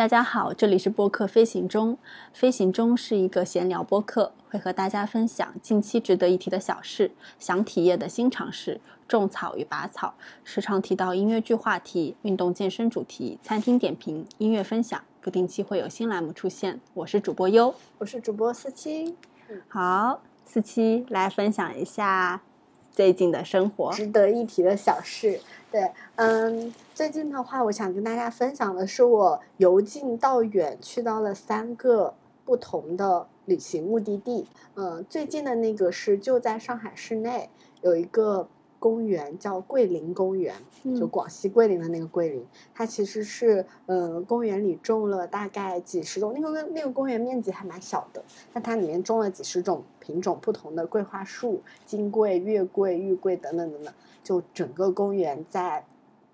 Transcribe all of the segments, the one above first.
大家好，这里是播客飞行中。飞行中是一个闲聊播客，会和大家分享近期值得一提的小事、想体验的新尝试、种草与拔草，时常提到音乐剧话题、运动健身主题、餐厅点评、音乐分享，不定期会有新栏目出现。我是主播优，我是主播思七。好，思七来分享一下最近的生活，值得一提的小事。对，嗯，最近的话，我想跟大家分享的是我由近到远去到了三个不同的旅行目的地。嗯，最近的那个是就在上海市内有一个。公园叫桂林公园，就广西桂林的那个桂林，它其实是，呃，公园里种了大概几十种，那个那个公园面积还蛮小的，但它里面种了几十种品种不同的桂花树，金桂、月桂、玉桂等等等等，就整个公园在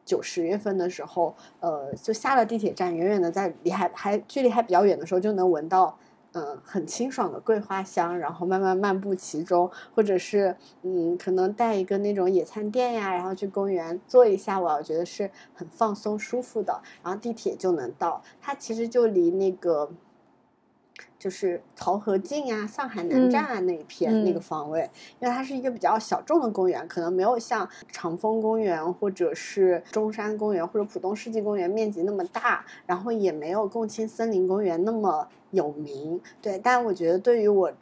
九十月份的时候，呃，就下了地铁站，远远的在离还还距离还比较远的时候，就能闻到。嗯，很清爽的桂花香，然后慢慢漫步其中，或者是嗯，可能带一个那种野餐垫呀，然后去公园坐一下，我觉得是很放松舒服的。然后地铁就能到，它其实就离那个。就是漕河泾啊、上海南站啊那一片那个方位，因为它是一个比较小众的公园，可能没有像长风公园或者是中山公园或者浦东世纪公园面积那么大，然后也没有共青森林公园那么有名。对，但我觉得对于我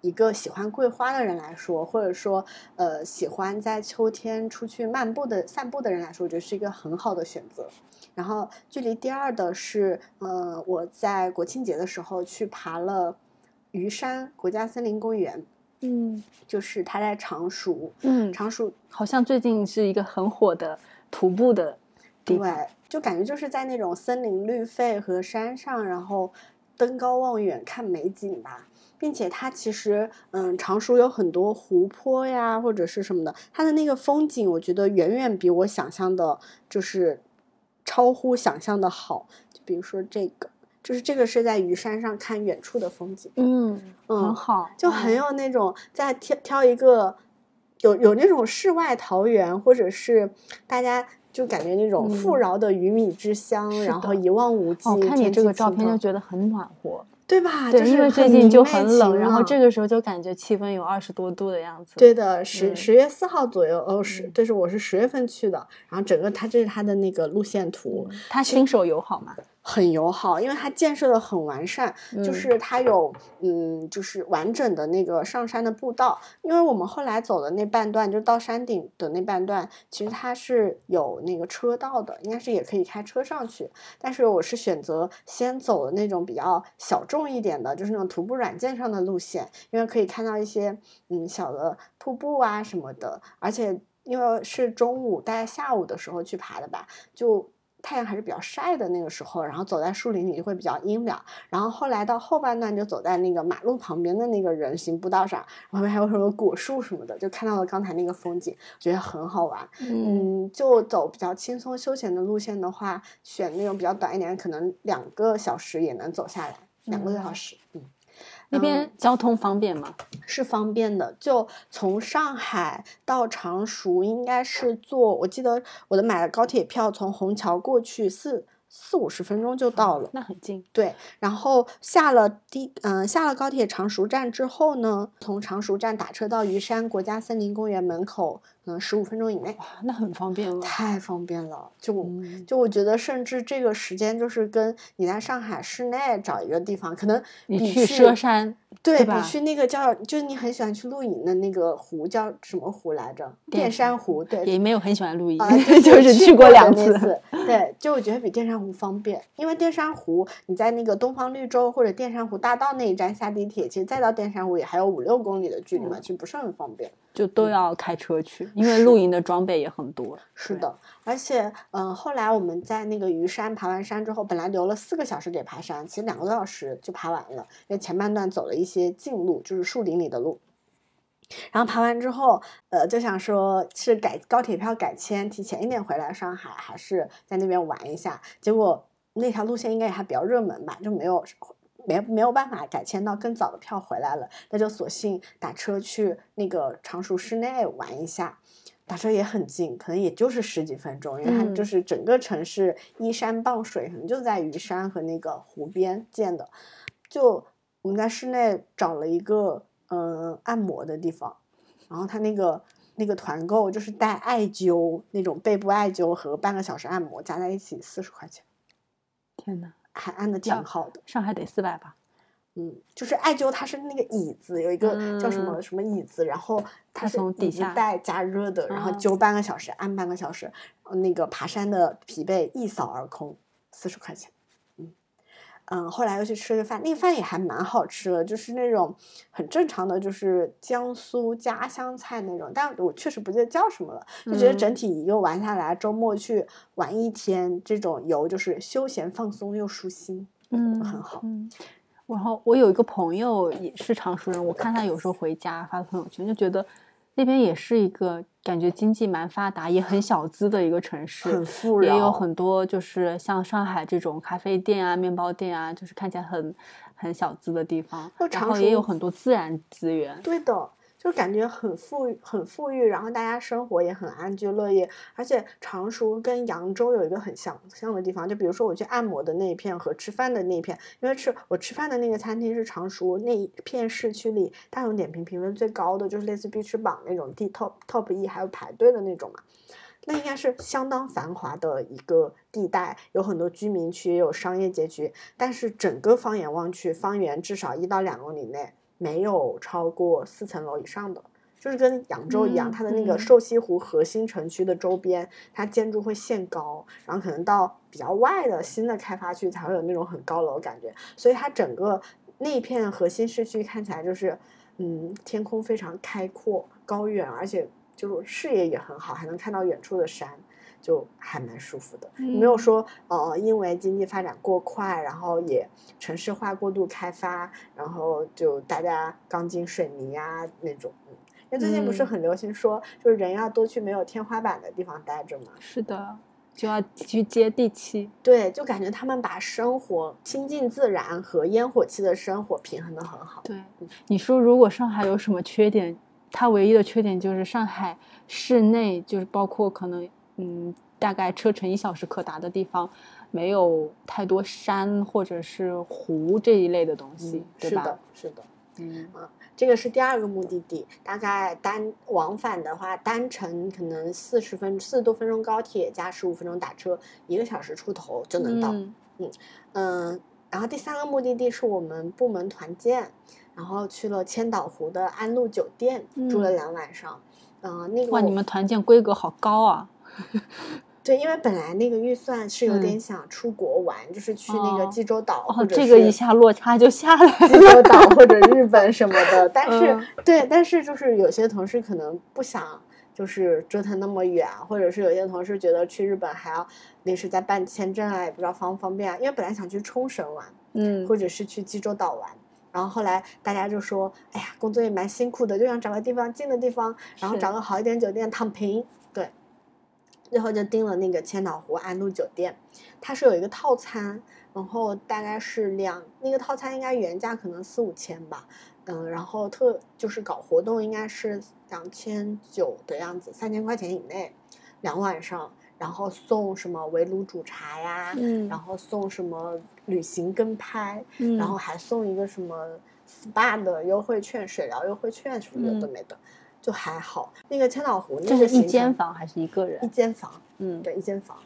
一个喜欢桂花的人来说，或者说呃喜欢在秋天出去漫步的散步的人来说，我觉得是一个很好的选择。然后距离第二的是，呃，我在国庆节的时候去爬了虞山国家森林公园，嗯，就是它在常熟，嗯，常熟好像最近是一个很火的徒步的地方，对，就感觉就是在那种森林绿肺和山上，然后登高望远看美景吧，并且它其实，嗯，常熟有很多湖泊呀或者是什么的，它的那个风景，我觉得远远比我想象的，就是。超乎想象的好，就比如说这个，就是这个是在虞山上看远处的风景，嗯嗯，很好，就很有那种在挑挑一个有有那种世外桃源，或者是大家就感觉那种富饶的鱼米之乡，然后一望无际。我看你这个照片就觉得很暖和。对吧？对，因为最近就很冷，然后这个时候就感觉气温有二十多度的样子。对的，十十月四号左右，哦，十，这是我是十月份去的，然后整个它这是它的那个路线图，它新手友好吗？很友好，因为它建设的很完善，就是它有嗯，就是完整的那个上山的步道。因为我们后来走的那半段，就到山顶的那半段，其实它是有那个车道的，应该是也可以开车上去。但是我是选择先走的那种比较小众一点的，就是那种徒步软件上的路线，因为可以看到一些嗯小的瀑布啊什么的，而且因为是中午大概下午的时候去爬的吧，就。太阳还是比较晒的那个时候，然后走在树林里就会比较阴凉。然后后来到后半段就走在那个马路旁边的那个人行步道上，旁边还有什么果树什么的，就看到了刚才那个风景，觉得很好玩。嗯，就走比较轻松休闲的路线的话，选那种比较短一点，可能两个小时也能走下来，两个多小时。嗯。那边交通方便吗？是方便的，就从上海到常熟，应该是坐，我记得我的买了高铁票，从虹桥过去四四五十分钟就到了，那很近。对，然后下了地，嗯，下了高铁常熟站之后呢，从常熟站打车到虞山国家森林公园门口。嗯，十五分钟以内，哇，那很方便了，太方便了。就就我觉得，甚至这个时间就是跟你在上海市内找一个地方，可能你去佘山，对比去那个叫，就是你很喜欢去露营的那个湖叫什么湖来着？淀山湖，对，也没有很喜欢露营，就是去过两次。对，就我觉得比淀山湖方便，因为淀山湖你在那个东方绿洲或者淀山湖大道那一站下地铁，其实再到淀山湖也还有五六公里的距离嘛，其实不是很方便。就都要开车去，因为露营的装备也很多。是的，而且，嗯，后来我们在那个虞山爬完山之后，本来留了四个小时给爬山，其实两个多小时就爬完了，因为前半段走了一些近路，就是树林里的路。然后爬完之后，呃，就想说是改高铁票改签，提前一点回来上海，还是在那边玩一下？结果那条路线应该也还比较热门吧，就没有。没没有办法改签到更早的票回来了，那就索性打车去那个常熟市内玩一下。打车也很近，可能也就是十几分钟，因为它就是整个城市依山傍水，可能就在鱼山和那个湖边建的。就我们在室内找了一个嗯按摩的地方，然后他那个那个团购就是带艾灸那种背部艾灸和半个小时按摩加在一起四十块钱。天呐，还按的挺好的。上海得四百吧？嗯，就是艾灸，它是那个椅子，有一个叫什么什么椅子，然后它是底下带加热的，然后灸半个小时，按半个小时，那个爬山的疲惫一扫而空，四十块钱。嗯，后来又去吃了饭，那个饭也还蛮好吃的，就是那种很正常的，就是江苏家乡菜那种。但我确实不记得叫什么了，就觉得整体一个玩下来，周末去玩一天，这种游就是休闲放松又舒心，嗯，很好。然后我有一个朋友也是常熟人，我看他有时候回家发朋友圈，就觉得那边也是一个。感觉经济蛮发达，也很小资的一个城市，很富也有很多就是像上海这种咖啡店啊、面包店啊，就是看起来很很小资的地方，然后也有很多自然资源。对的。就感觉很富很富裕，然后大家生活也很安居乐业，而且常熟跟扬州有一个很像像的地方，就比如说我去按摩的那一片和吃饭的那一片，因为吃我吃饭的那个餐厅是常熟那一片市区里大众点评评分最高的，就是类似必吃榜那种地 top top 一还有排队的那种嘛，那应该是相当繁华的一个地带，有很多居民区也有商业街区，但是整个放眼望去，方圆至少一到两公里内。没有超过四层楼以上的，就是跟扬州一样，它的那个瘦西湖核心城区的周边，它建筑会限高，然后可能到比较外的新的开发区才会有那种很高楼感觉，所以它整个那片核心市区看起来就是，嗯，天空非常开阔、高远，而且就是视野也很好，还能看到远处的山。就还蛮舒服的，没有说呃，因为经济发展过快，然后也城市化过度开发，然后就大家钢筋水泥啊那种。因为最近不是很流行说，就是人要多去没有天花板的地方待着嘛。是的，就要去接地气。对，就感觉他们把生活亲近自然和烟火气的生活平衡的很好。对，你说如果上海有什么缺点，它唯一的缺点就是上海市内就是包括可能。嗯，大概车程一小时可达的地方，没有太多山或者是湖这一类的东西，对吧？是的，是的。嗯啊，这个是第二个目的地，大概单往返的话，单程可能四十分四十多分钟高铁加十五分钟打车，一个小时出头就能到。嗯嗯，然后第三个目的地是我们部门团建，然后去了千岛湖的安陆酒店住了两晚上。嗯，那个哇，你们团建规格好高啊！对，因为本来那个预算是有点想出国玩，就是去那个济州岛，或者这个一下落差就下来了。济州岛或者日 本什么的，但是对，但是就是有些同事可能不想就是折腾那么远，或者是有些同事觉得去日本还要临时再办签证啊，也不知道方不方便啊。因为本来想去冲绳玩，嗯，或者是去济州岛玩，然后后来大家就说，哎呀，工作也蛮辛苦的，就想找个地方近的地方，然后找个好一点酒店躺平。最后就订了那个千岛湖安陆酒店，它是有一个套餐，然后大概是两那个套餐应该原价可能四五千吧，嗯，然后特就是搞活动应该是两千九的样子，三千块钱以内，两晚上，然后送什么围炉煮茶呀，嗯，然后送什么旅行跟拍，嗯，然后还送一个什么 SPA 的优惠券、水疗优惠券什么有的没的。就还好，那个千岛湖那个是一间房还是一个人？一间房，嗯，对，一间房，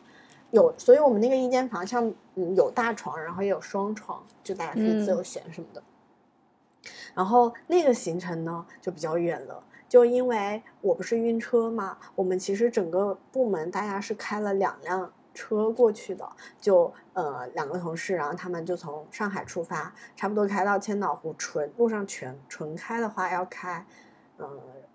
有，所以我们那个一间房像嗯有大床，然后也有双床，就大家可以自由选什么的。然后那个行程呢就比较远了，就因为我不是晕车嘛，我们其实整个部门大家是开了两辆车过去的，就呃两个同事，然后他们就从上海出发，差不多开到千岛湖，纯路上全纯开的话要开，嗯。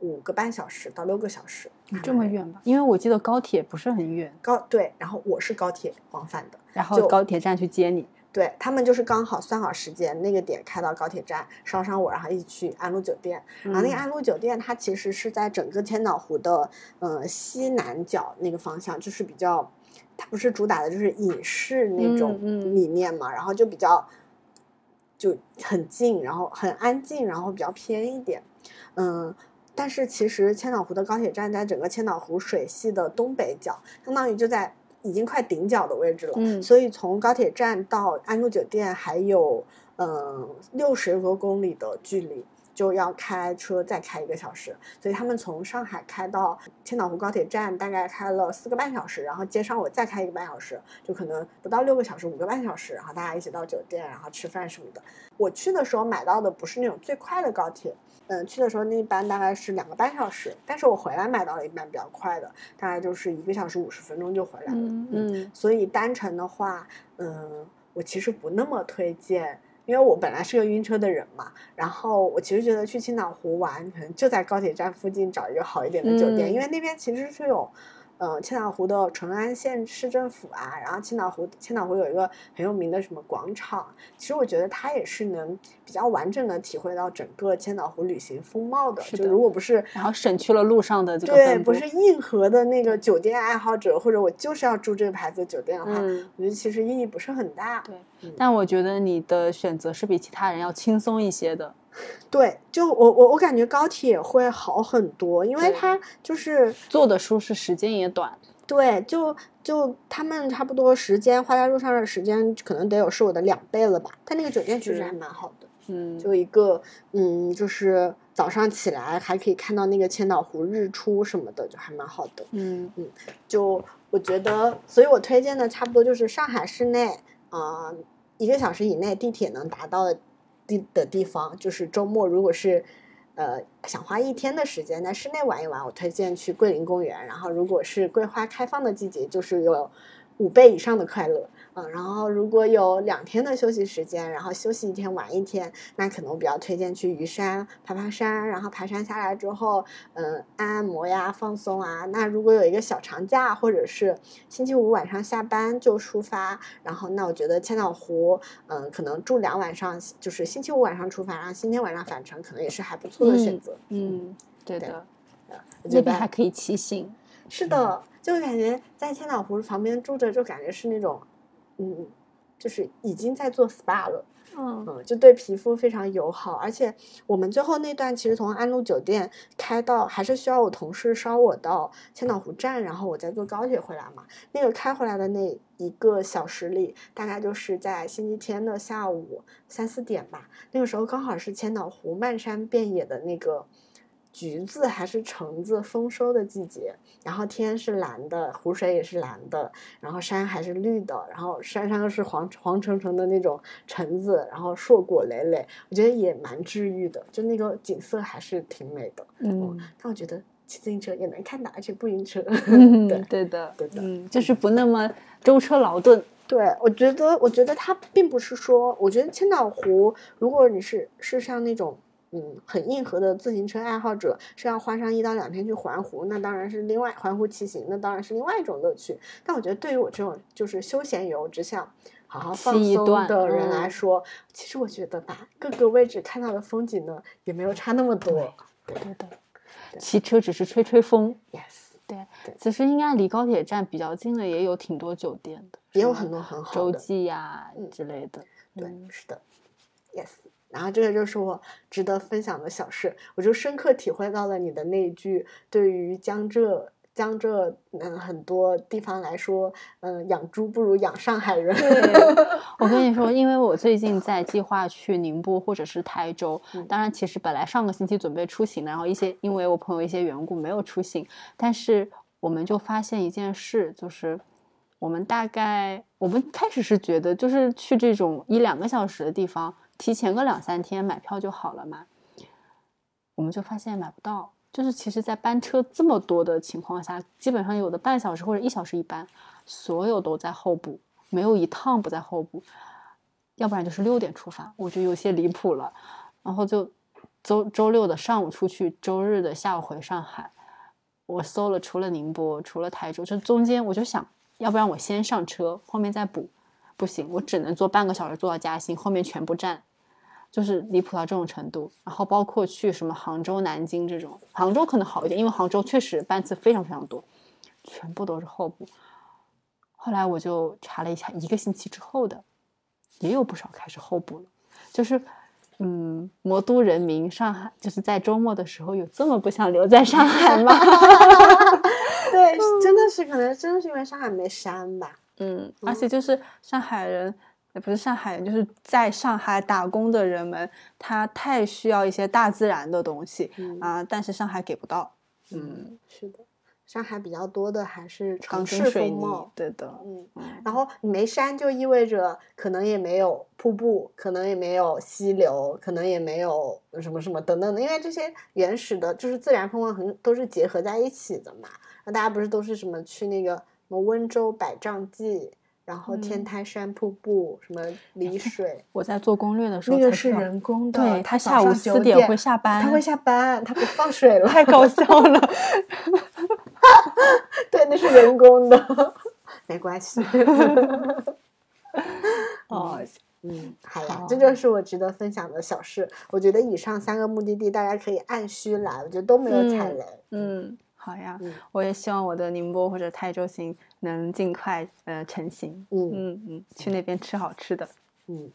五个半小时到六个小时，这么远吧？因为我记得高铁不是很远。高对，然后我是高铁往返的，然后高铁站去接你。对他们就是刚好算好时间，那个点开到高铁站，捎上我，然后一起去安陆酒店。然后那个安陆酒店，它其实是在整个千岛湖的呃西南角那个方向，就是比较，它不是主打的就是影视那种理念嘛，然后就比较就很近，然后很安静，然后比较偏一点，嗯。但是其实千岛湖的高铁站在整个千岛湖水系的东北角，相当于就在已经快顶角的位置了。嗯所以从高铁站到安陆酒店还有嗯六十多公里的距离，就要开车再开一个小时。所以他们从上海开到千岛湖高铁站，大概开了四个半小时，然后接上我再开一个半小时，就可能不到六个小时，五个半小时，然后大家一起到酒店，然后吃饭什么的。我去的时候买到的不是那种最快的高铁。嗯，去的时候那一班大概是两个半小时，但是我回来买到了一班比较快的，大概就是一个小时五十分钟就回来了。嗯嗯所以单程的话，嗯，我其实不那么推荐，因为我本来是个晕车的人嘛。然后我其实觉得去青岛湖玩，可能就在高铁站附近找一个好一点的酒店，嗯因为那边其实是有。呃，千岛湖的淳安县市政府啊，然后千岛湖千岛湖有一个很有名的什么广场，其实我觉得它也是能比较完整的体会到整个千岛湖旅行风貌的。就是的如果不是然后省去了路上的这个对，不是硬核的那个酒店爱好者，或者我就是要住这个牌子的酒店的话，嗯我觉得其实意义不是很大。对嗯，但我觉得你的选择是比其他人要轻松一些的。对，就我我我感觉高铁会好很多，因为它就是坐的舒适，时间也短。对，就就他们差不多时间花在路上的时间，可能得有是我的两倍了吧。但那个酒店其实还蛮好的，嗯，就一个嗯，就是早上起来还可以看到那个千岛湖日出什么的，就还蛮好的。嗯嗯就我觉得，所以我推荐的差不多就是上海市内，呃，一个小时以内地铁能达到的地的地方，就是周末如果是呃想花一天的时间在室内玩一玩，我推荐去桂林公园。然后如果是桂花开放的季节，就是有五倍以上的快乐。嗯，然后如果有两天的休息时间，然后休息一天玩一天，那可能我比较推荐去虞山爬爬山，然后爬山下来之后，嗯，按按摩呀，放松啊。那如果有一个小长假，或者是星期五晚上下班就出发，然后那我觉得千岛湖，嗯，可能住两晚上，就是星期五晚上出发，然后星期天晚上返程，可能也是还不错的选择。嗯，对对的，我觉得那边还可以骑行。是的，就感觉在千岛湖旁边住着，就感觉是那种，嗯，就是已经在做 SPA 了。嗯嗯，就对皮肤非常友好，而且我们最后那段其实从安陆酒店开到，还是需要我同事捎我到千岛湖站，然后我再坐高铁回来嘛。那个开回来的那一个小时里，大概就是在星期天的下午三四点吧，那个时候刚好是千岛湖漫山遍野的那个。橘子还是橙子丰收的季节，然后天是蓝的，湖水也是蓝的，然后山还是绿的，然后山上又是黄黄澄澄的那种橙子，然后硕果累累，我觉得也蛮治愈的，就那个景色还是挺美的。嗯，但我觉得骑自行车也能看到，而且不晕车。嗯对对的，对的嗯，就是不那么舟车劳顿。对，我觉得，我觉得它并不是说，我觉得千岛湖，如果你是是像那种。嗯，很硬核的自行车爱好者是要花上一到两天去环湖，那当然是另外环湖骑行，那当然是另外一种乐趣。但我觉得对于我这种就是休闲游，只想好好放松的人来嗯说，其实我觉得吧，各个位置看到的风景呢，也没有差那么多。对对对，骑车只是吹吹风。，yes，对对，其实应该离高铁站比较近的也有挺多酒店的，也有很多很好的洲。际呀嗯之类的。对，嗯是的，yes。然后这个就是我值得分享的小事，我就深刻体会到了你的那一句对于江浙江浙嗯很多地方来说，嗯养猪不如养上海人。我跟你说，因为我最近在计划去宁波或者是台州，嗯当然其实本来上个星期准备出行的，然后一些因为我朋友一些缘故没有出行，但是我们就发现一件事，就是我们大概我们开始是觉得就是去这种一两个小时的地方，提前个两三天买票就好了嘛，我们就发现买不到。就是其实，在班车这么多的情况下，基本上有的半小时或者一小时一班，所有都在候补，没有一趟不在候补，要不然就是六点出发，我觉得有些离谱了。然后就周周六的上午出去，周日的下午回上海。我搜了，除了宁波，除了台州，就中间我就想，要不然我先上车，后面再补。不行，我只能坐半个小时坐到嘉兴，后面全部站，就是离谱到这种程度。然后包括去什么杭州、南京这种，杭州可能好一点，因为杭州确实班次非常非常多，全部都是候补。后来我就查了一下，一个星期之后的，也有不少开始候补了。就是嗯，魔都人民，上海就是在周末的时候有这么不想留在上海吗？对，真的是可能真的是因为上海没山吧。嗯，而且就是上海人，也不是上海人，就是在上海打工的人们，他太需要一些大自然的东西啊，但是上海给不到。嗯，是的。上海比较多的还是城市风貌，对的，嗯，然后没山就意味着可能也没有瀑布，可能也没有溪流，可能也没有什么什么等等的，因为这些原始的，就是自然风光很都是结合在一起的嘛。那大家不是都是什么去那个什么温州百丈记，然后天台山瀑布，什么丽水？我在做攻略的时候，那个是人工的，对他下午四点会下班，他会下班，他不放水 了，太搞笑了。对，那是人工的，没关系。哦，嗯，好呀，这就是我值得分享的小事。我觉得以上三个目的地大家可以按需来，我觉得都没有踩雷。嗯，好呀，我也希望我的宁波或者泰州行能尽快呃成型。嗯嗯嗯，去那边吃好吃的。嗯。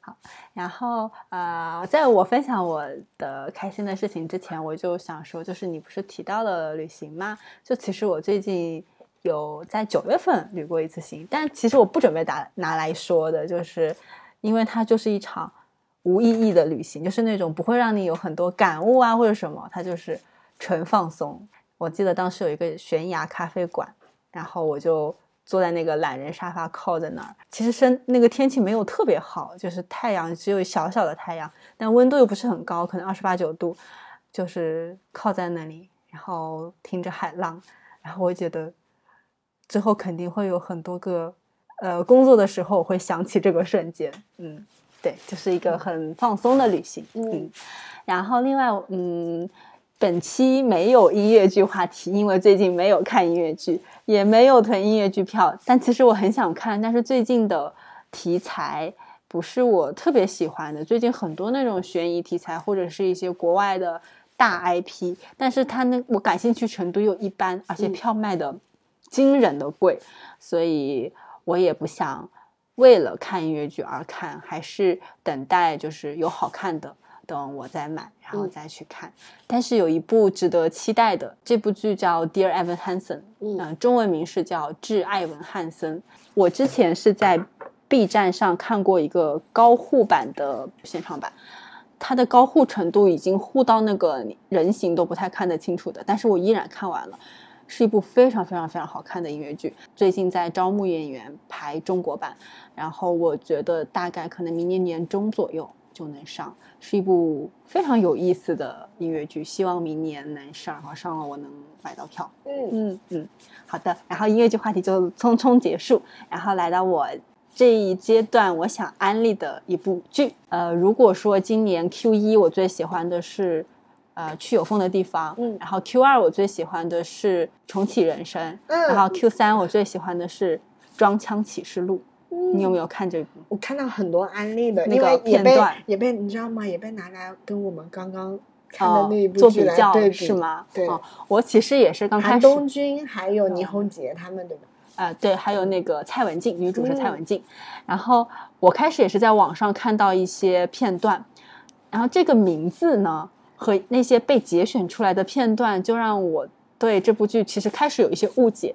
好，然后呃，在我分享我的开心的事情之前，我就想说，就是你不是提到了旅行吗？就其实我最近有在九月份旅过一次行，但其实我不准备打拿来说的，就是因为它就是一场无意义的旅行，就是那种不会让你有很多感悟啊或者什么，它就是纯放松。我记得当时有一个悬崖咖啡馆，然后我就。坐在那个懒人沙发，靠在那儿。其实身那个天气没有特别好，就是太阳只有小小的太阳，但温度又不是很高，可能二十八九度。就是靠在那里，然后听着海浪，然后我觉得之后肯定会有很多个呃工作的时候会想起这个瞬间。嗯，对，就是一个很放松的旅行。嗯，然后另外嗯。本期没有音乐剧话题，因为最近没有看音乐剧，也没有囤音乐剧票。但其实我很想看，但是最近的题材不是我特别喜欢的。最近很多那种悬疑题材，或者是一些国外的大 IP，但是它那我感兴趣程度又一般，而且票卖的惊人的贵，所以我也不想为了看音乐剧而看，还是等待就是有好看的。等我再买，然后再去看。但是有一部值得期待的，这部剧叫《Dear Evan Hansen》，嗯，中文名是叫《致艾文汉森》。我之前是在 B 站上看过一个高护版的现场版，它的高护程度已经护到那个人形都不太看得清楚的，但是我依然看完了，是一部非常非常非常好看的音乐剧。最近在招募演员排中国版，然后我觉得大概可能明年年中左右。就能上，是一部非常有意思的音乐剧，希望明年能上，然后上了我能买到票。嗯嗯嗯，好的。然后音乐剧话题就匆匆结束，然后来到我这一阶段，我想安利的一部剧。呃，如果说今年 Q 一我最喜欢的是呃去有风的地方，嗯，然后 Q 二我最喜欢的是重启人生，嗯，然后 Q 三我最喜欢的是装腔启示录。你有没有看这部？我看到很多安利的那个片段，也被你知道吗？也被拿来跟我们刚刚看的那一部做比较，对是吗？对，哦我其实也是刚开始。东君还有倪虹洁他们对吧？啊，对，还有那个蔡文静，女主是蔡文静。然后我开始也是在网上看到一些片段，然后这个名字呢和那些被节选出来的片段，就让我对这部剧其实开始有一些误解。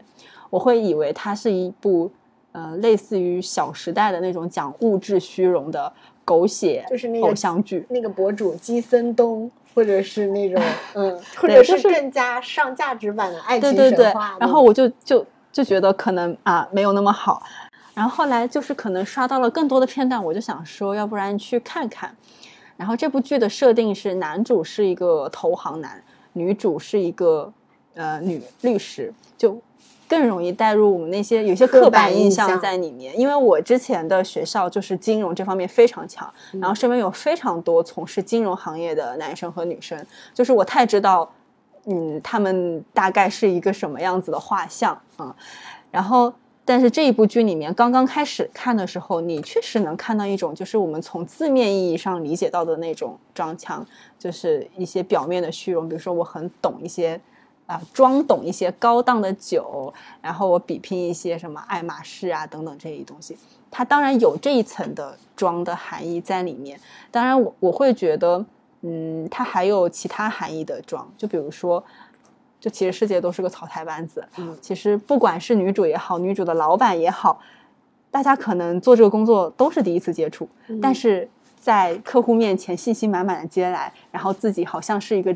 我会以为它是一部。呃，类似于《小时代》的那种讲物质虚荣的狗血，就是那个偶像剧，那个博主基森东，或者是那种 嗯，或者是更加上价值版的爱情神话。然后我就就就觉得可能啊没有那么好。然后后来就是可能刷到了更多的片段，我就想说，要不然去看看。然后这部剧的设定是男主是一个投行男，女主是一个呃女律师，就。更容易带入我们那些有些刻板印象在里面，因为我之前的学校就是金融这方面非常强，然后身边有非常多从事金融行业的男生和女生，就是我太知道，嗯，他们大概是一个什么样子的画像啊。然后，但是这一部剧里面刚刚开始看的时候，你确实能看到一种就是我们从字面意义上理解到的那种装腔，就是一些表面的虚荣，比如说我很懂一些。啊装懂一些高档的酒，然后我比拼一些什么爱马仕啊等等这些东西。它当然有这一层的装的含义在里面。当然我我会觉得，嗯，它还有其他含义的装，就比如说。就其实世界都是个草台班子，嗯，其实不管是女主也好，女主的老板也好，大家可能做这个工作都是第一次接触，但是在客户面前信心满满的接来，然后自己好像是一个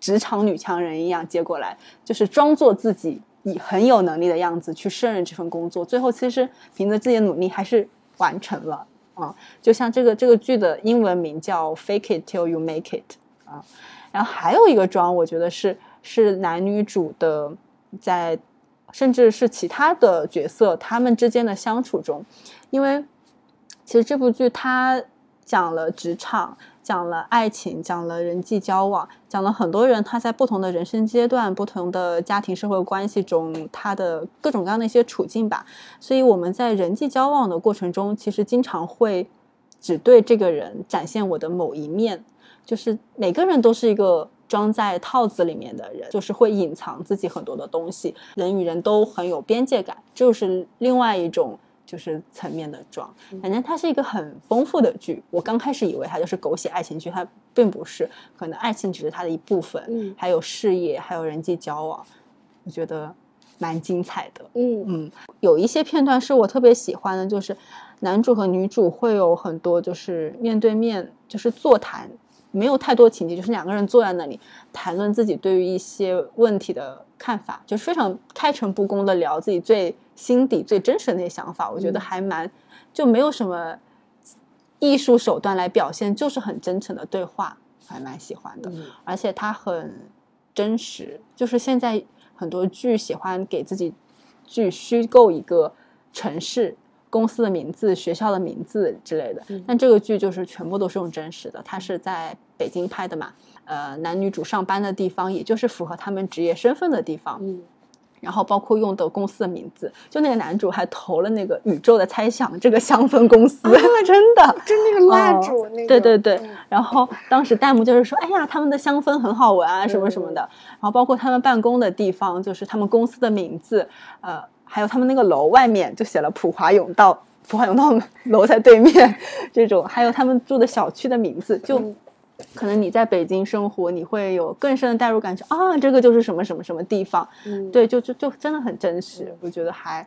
职场女强人一样接过来，就是装作自己以很有能力的样子去胜任这份工作，最后其实凭着自己的努力还是完成了啊。就像这个这个剧的英文名叫 “Fake it till you make it” 啊，然后还有一个装，我觉得是。是男女主的在，甚至是其他的角色他们之间的相处中，因为其实这部剧它讲了职场，讲了爱情，讲了人际交往，讲了很多人他在不同的人生阶段、不同的家庭社会关系中，他的各种各样的一些处境吧。所以我们在人际交往的过程中，其实经常会只对这个人展现我的某一面，就是每个人都是一个。装在套子里面的人，就是会隐藏自己很多的东西。人与人都很有边界感，就是另外一种就是层面的装。反正它是一个很丰富的剧。我刚开始以为它就是狗血爱情剧，它并不是，可能爱情只是它的一部分。嗯，还有事业，还有人际交往，我觉得蛮精彩的。嗯嗯，有一些片段是我特别喜欢的，就是男主和女主会有很多就是面对面就是座谈。没有太多情节，就是两个人坐在那里谈论自己对于一些问题的看法，就是非常开诚布公的聊自己最心底最真实的那些想法。我觉得还蛮就没有什么艺术手段来表现，就是很真诚的对话，还蛮喜欢的。而且它很真实，就是现在很多剧喜欢给自己剧虚构一个城市。公司的名字、学校的名字之类的，但这个剧就是全部都是用真实的。它是在北京拍的嘛？呃，男女主上班的地方，也就是符合他们职业身份的地方。嗯，然后包括用的公司的名字，就那个男主还投了那个宇宙的猜想这个香氛公司，真的，就那个蜡烛那个。对对对。然后当时弹幕就是说：“哎呀，他们的香氛很好闻啊，什么什么的。”然后包括他们办公的地方，就是他们公司的名字，呃。还有他们那个楼外面就写了普华永道，普华永道楼在对面，这种还有他们住的小区的名字，就可能你在北京生活，你会有更深的代入感觉啊，这个就是什么什么什么地方，对，就就就真的很真实，我觉得还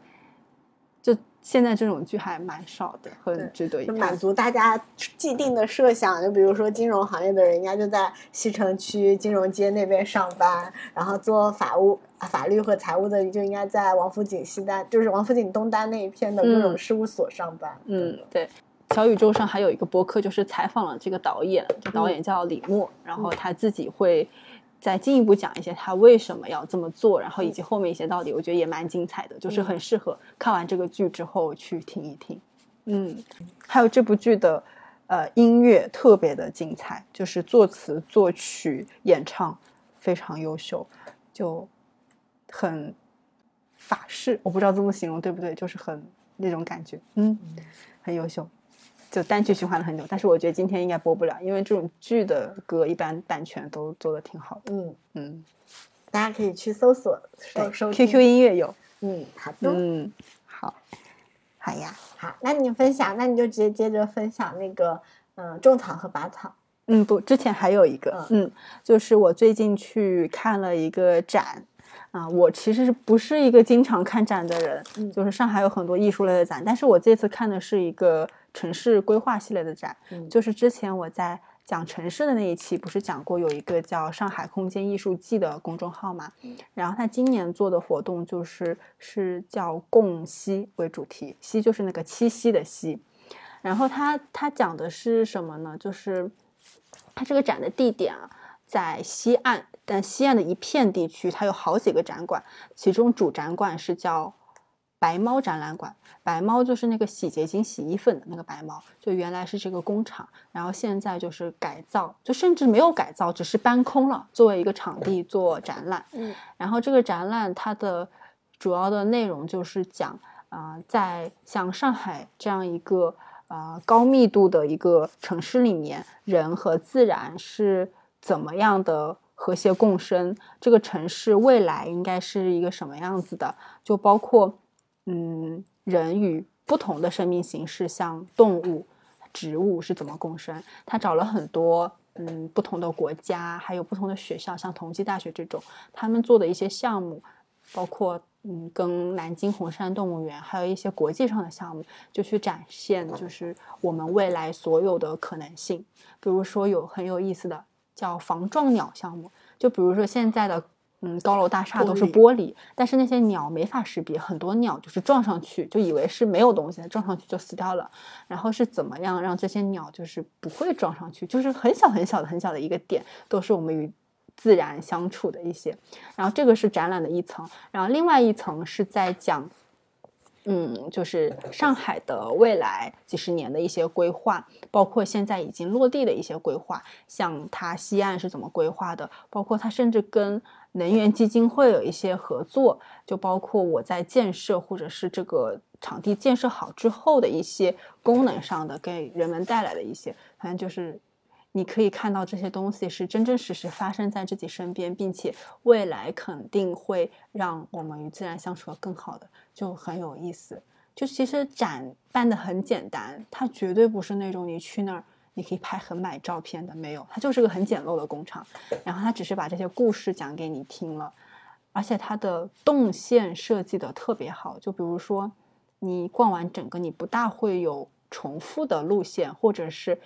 就。现在这种剧还蛮少的，很值得一看。满足大家既定的设想，就比如说金融行业的人，应该就在西城区金融街那边上班，然后做法务、法律和财务的就应该在王府井西单，就是王府井东单那一片的各种事务所上班。嗯，对。小宇宙上还有一个播客，就是采访了这个导演，这导演叫李默，然后他自己会。再进一步讲一些他为什么要这么做，然后以及后面一些道理，我觉得也蛮精彩的，就是很适合看完这个剧之后去听一听。嗯，还有这部剧的呃音乐特别的精彩，就是作词、作曲、演唱非常优秀，就很法式，我不知道这么形容对不对，就是很那种感觉，嗯，很优秀。就单曲循环了很久，但是我觉得今天应该播不了，因为这种剧的歌一般版权都做的挺好的。嗯嗯，大家可以去搜索收收 QQ 音乐有。嗯，好的。嗯，好，好呀。好，那你分享，那你就直接接着分享那个，嗯，种草和拔草。嗯，不，之前还有一个，嗯，就是我最近去看了一个展。啊，我其实是不是一个经常看展的人？嗯，就是上海有很多艺术类的展，但是我这次看的是一个城市规划系列的展。嗯，就是之前我在讲城市的那一期，不是讲过有一个叫“上海空间艺术季”的公众号嘛？嗯，然后他今年做的活动就是是叫“共夕”为主题，夕就是那个七夕的夕。然后他他讲的是什么呢？就是他这个展的地点啊。在西岸，但西岸的一片地区，它有好几个展馆，其中主展馆是叫白猫展览馆。白猫就是那个洗洁精、洗衣粉的那个白猫，就原来是这个工厂，然后现在就是改造，就甚至没有改造，只是搬空了，作为一个场地做展览。嗯，然后这个展览它的主要的内容就是讲啊，在像上海这样一个呃高密度的一个城市里面，人和自然是。怎么样的和谐共生，这个城市未来应该是一个什么样子的？就包括，嗯，人与不同的生命形式，像动物、植物是怎么共生？他找了很多，嗯，不同的国家，还有不同的学校，像同济大学这种，他们做的一些项目，包括，嗯，跟南京红山动物园，还有一些国际上的项目，就去展现，就是我们未来所有的可能性。比如说，有很有意思的。叫防撞鸟项目，就比如说现在的嗯高楼大厦都是玻璃，但是那些鸟没法识别，很多鸟就是撞上去就以为是没有东西，撞上去就死掉了。然后是怎么样让这些鸟就是不会撞上去？就是很小很小的很小的一个点，都是我们与自然相处的一些。然后这个是展览的一层，然后另外一层是在讲。嗯，就是上海的未来几十年的一些规划，包括现在已经落地的一些规划，像它西岸是怎么规划的，包括它甚至跟能源基金会有一些合作，就包括我在建设或者是这个场地建设好之后的一些功能上的给人们带来的一些，反正就是。你可以看到这些东西是真真实实发生在自己身边，并且未来肯定会让我们与自然相处的更好的，就很有意思。就其实展办的很简单，它绝对不是那种你去那儿你可以拍很美照片的，没有，它就是个很简陋的工厂。然后它只是把这些故事讲给你听了，而且它的动线设计的特别好。就比如说你逛完整个，你不大会有重复的路线，或者是。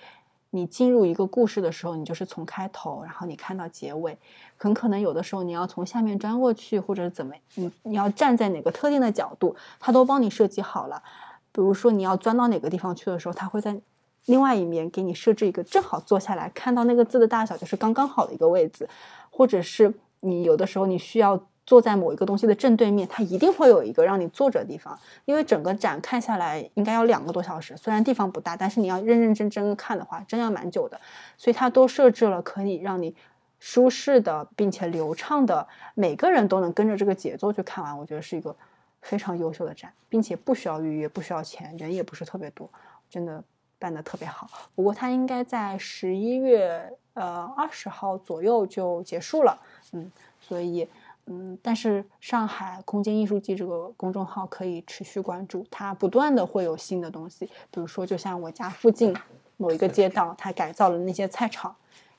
你进入一个故事的时候，你就是从开头，然后你看到结尾，很可能有的时候你要从下面钻过去，或者怎么，你你要站在哪个特定的角度，它都帮你设计好了。比如说你要钻到哪个地方去的时候，它会在另外一面给你设置一个正好坐下来看到那个字的大小就是刚刚好的一个位置，或者是你有的时候你需要。坐在某一个东西的正对面，它一定会有一个让你坐着的地方，因为整个展看下来应该要两个多小时。虽然地方不大，但是你要认认真真看的话，真要蛮久的。所以它都设置了可以让你舒适的并且流畅的，每个人都能跟着这个节奏去看完。我觉得是一个非常优秀的展，并且不需要预约，不需要钱，人也不是特别多，真的办的特别好。不过它应该在十一月呃二十号左右就结束了，嗯，所以。嗯，但是上海空间艺术季这个公众号可以持续关注，它不断的会有新的东西。比如说，就像我家附近某一个街道，它改造了那些菜场，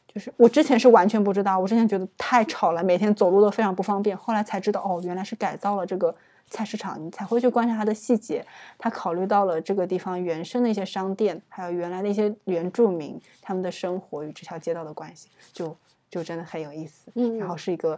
就是我之前是完全不知道，我之前觉得太吵了，每天走路都非常不方便。后来才知道，哦，原来是改造了这个菜市场，你才会去观察它的细节。他考虑到了这个地方原生的一些商店，还有原来的一些原住民他们的生活与这条街道的关系，就就真的很有意思。嗯，然后是一个。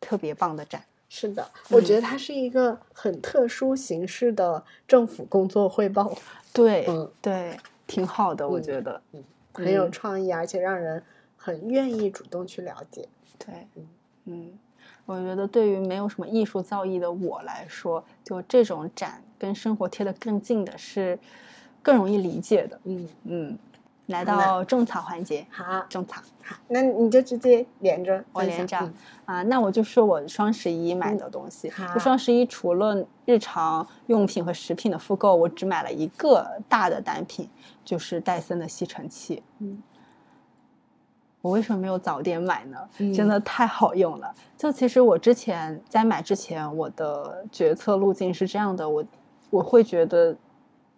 特别棒的展，是的，我觉得它是一个很特殊形式的政府工作汇报。对，嗯，对，挺好的，我觉得，嗯，很有创意，而且让人很愿意主动去了解。对，嗯，我觉得对于没有什么艺术造诣的我来说，就这种展跟生活贴得更近的是更容易理解的。嗯嗯。来到种草环节，好，种草，好，那你就直接连着，我连着啊，那我就说我双十一买的东西。就双十一除了日常用品和食品的复购，我只买了一个大的单品，就是戴森的吸尘器。嗯，我为什么没有早点买呢？真的太好用了。就其实我之前在买之前，我的决策路径是这样的，我我会觉得。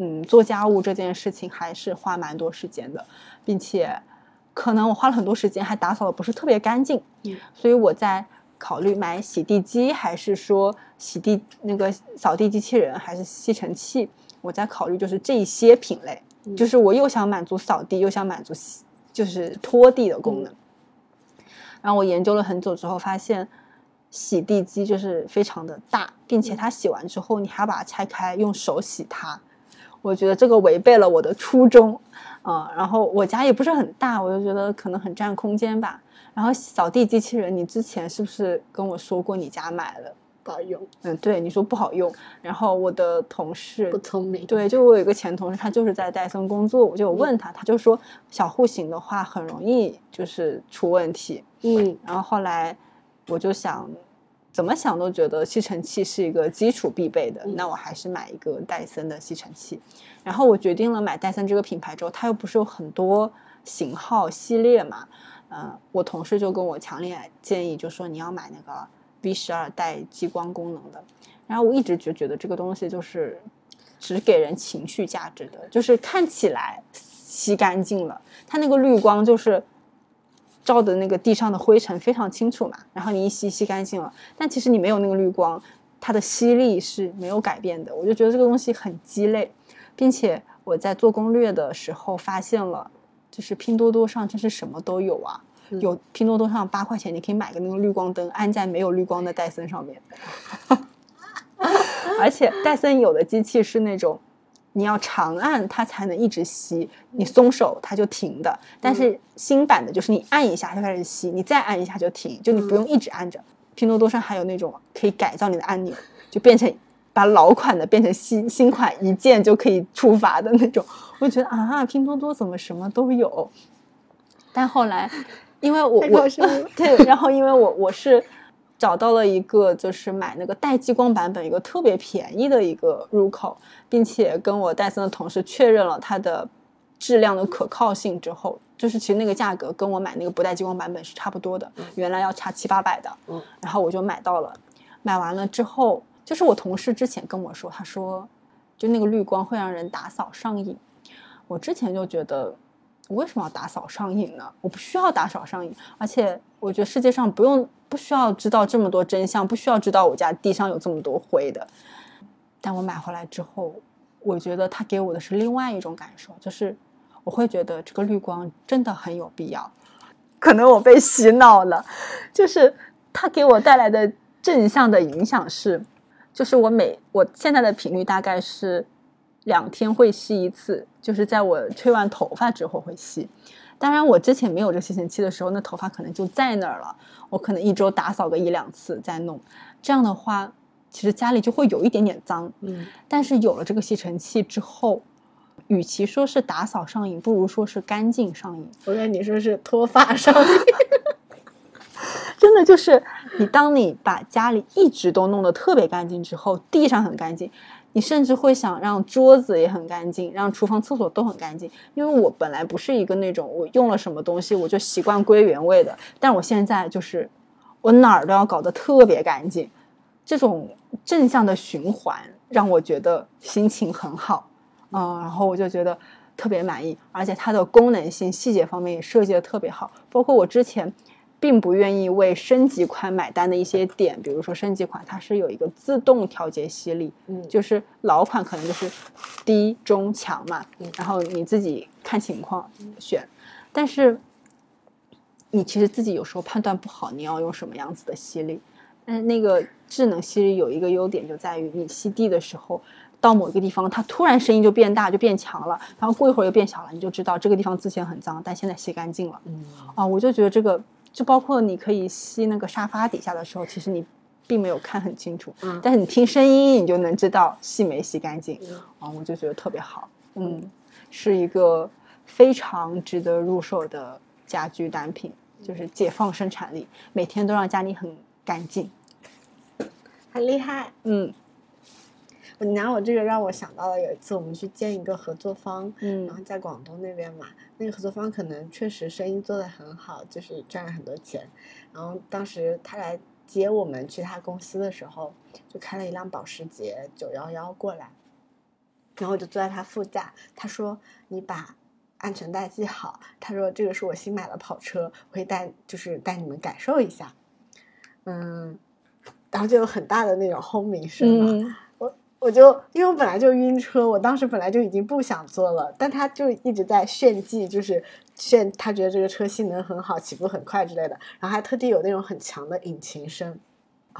嗯，做家务这件事情还是花蛮多时间的，并且可能我花了很多时间，还打扫的不是特别干净。嗯，所以我在考虑买洗地机，还是说洗地那个扫地机器人，还是吸尘器？我在考虑就是这些品类，就是我又想满足扫地，又想满足洗，就是拖地的功能。然后我研究了很久之后，发现洗地机就是非常的大，并且它洗完之后，你还要把它拆开，用手洗它。我觉得这个违背了我的初衷，啊，然后我家也不是很大，我就觉得可能很占空间吧。然后扫地机器人，你之前是不是跟我说过你家买了不好用？嗯，对，你说不好用。然后我的同事不聪明，对，就我有一个前同事，他就是在戴森工作，我就问他，他就说小户型的话很容易就是出问题。嗯，然后后来我就想。怎么想都觉得吸尘器是一个基础必备的，那我还是买一个戴森的吸尘器。然后我决定了买戴森这个品牌之后，它又不是有很多型号系列嘛？嗯，我同事就跟我强烈建议，就说你要买那个 V 十二带激光功能的。然后我一直就觉得这个东西就是只给人情绪价值的，就是看起来吸干净了，它那个绿光就是照的那个地上的灰尘非常清楚嘛，然后你一吸吸干净了，但其实你没有那个绿光，它的吸力是没有改变的。我就觉得这个东西很鸡肋，并且我在做攻略的时候发现了，就是拼多多上真是什么都有啊。有拼多多上八块钱，你可以买个那个绿光灯，安在没有绿光的戴森上面。而且戴森有的机器是那种，你要长按它才能一直吸，你松手它就停的。但是新版的就是你按一下就开始吸，你再按一下就停，就你不用一直按着。拼多多上还有那种可以改造你的按钮，就变成把老款的变成新新款，一键就可以触发的那种。我觉得啊，拼多多怎么什么都有？但后来因为我我 对，然后因为我我是。找到了一个就是买那个带激光版本一个特别便宜的一个入口，并且跟我戴森的同事确认了它的质量的可靠性之后，就是其实那个价格跟我买那个不带激光版本是差不多的，原来要差七八百的，嗯，然后我就买到了，买完了之后，就是我同事之前跟我说，他说就那个绿光会让人打扫上瘾，我之前就觉得。我为什么要打扫上瘾呢？我不需要打扫上瘾，而且我觉得世界上不用不需要知道这么多真相，不需要知道我家地上有这么多灰的。但我买回来之后，我觉得它给我的是另外一种感受，就是我会觉得这个绿光真的很有必要。可能我被洗脑了，就是它给我带来的正向的影响是，就是我每我现在的频率大概是。两天会吸一次，就是在我吹完头发之后会吸。当然，我之前没有这吸尘器的时候，那头发可能就在那儿了。我可能一周打扫个一两次再弄。这样的话，其实家里就会有一点点脏。嗯。但是有了这个吸尘器之后，与其说是打扫上瘾，不如说是干净上瘾。我跟你说是脱发上瘾。真的就是你，当你把家里一直都弄得特别干净之后，地上很干净。你甚至会想让桌子也很干净，让厨房、厕所都很干净。因为我本来不是一个那种我用了什么东西我就习惯归原位的，但我现在就是我哪儿都要搞得特别干净。这种正向的循环让我觉得心情很好，嗯，然后我就觉得特别满意，而且它的功能性、细节方面也设计的特别好，包括我之前。并不愿意为升级款买单的一些点，比如说升级款它是有一个自动调节吸力，嗯，就是老款可能就是低、中、强嘛，嗯然后你自己看情况选。但是你其实自己有时候判断不好你要用什么样子的吸力。嗯，那个智能吸力有一个优点就在于你吸地的时候，到某一个地方它突然声音就变大就变强了，然后过一会儿又变小了，你就知道这个地方之前很脏，但现在吸干净了。嗯，啊，我就觉得这个。就包括你可以吸那个沙发底下的时候，其实你并没有看很清楚，嗯，但是你听声音，你就能知道吸没吸干净，啊，我就觉得特别好，嗯，是一个非常值得入手的家居单品，就是解放生产力，每天都让家里很干净，很厉害，嗯。你拿我这个让我想到了有一次我们去见一个合作方，嗯，然后在广东那边嘛，那个合作方可能确实生意做得很好，就是赚了很多钱。然后当时他来接我们去他公司的时候，就开了一辆保时捷九幺幺过来，然后我就坐在他副驾，他说你把安全带系好，他说这个是我新买的跑车，我会带就是带你们感受一下，嗯，然后就有很大的那种轰鸣声嘛。我就因为我本来就晕车，我当时本来就已经不想坐了，但他就一直在炫技，就是炫他觉得这个车性能很好，起步很快之类的，然后还特地有那种很强的引擎声，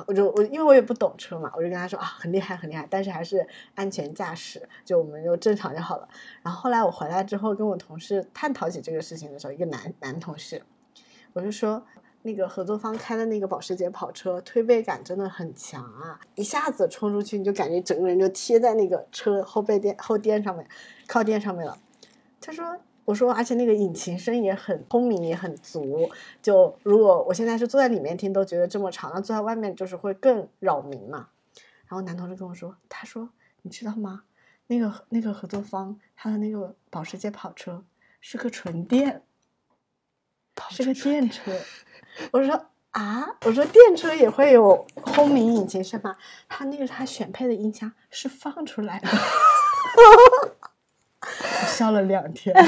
我就我因为我也不懂车嘛，我就跟他说啊很厉害很厉害，但是还是安全驾驶，就我们就正常就好了。然后后来我回来之后跟我同事探讨起这个事情的时候，一个男男同事，我就说。那个合作方开的那个保时捷跑车，推背感真的很强啊！一下子冲出去，你就感觉整个人就贴在那个车后背垫后垫上面，靠垫上面了。他说：“我说，而且那个引擎声也很轰鸣，也很足。就如果我现在是坐在里面听，都觉得这么吵，那坐在外面就是会更扰民嘛。”然后男同事跟我说：“他说，你知道吗？那个那个合作方他的那个保时捷跑车是个纯电。”是个电车。我说啊，我说电车也会有轰鸣引擎声吗？他那个他选配的音箱是放出来的，我 笑了两天。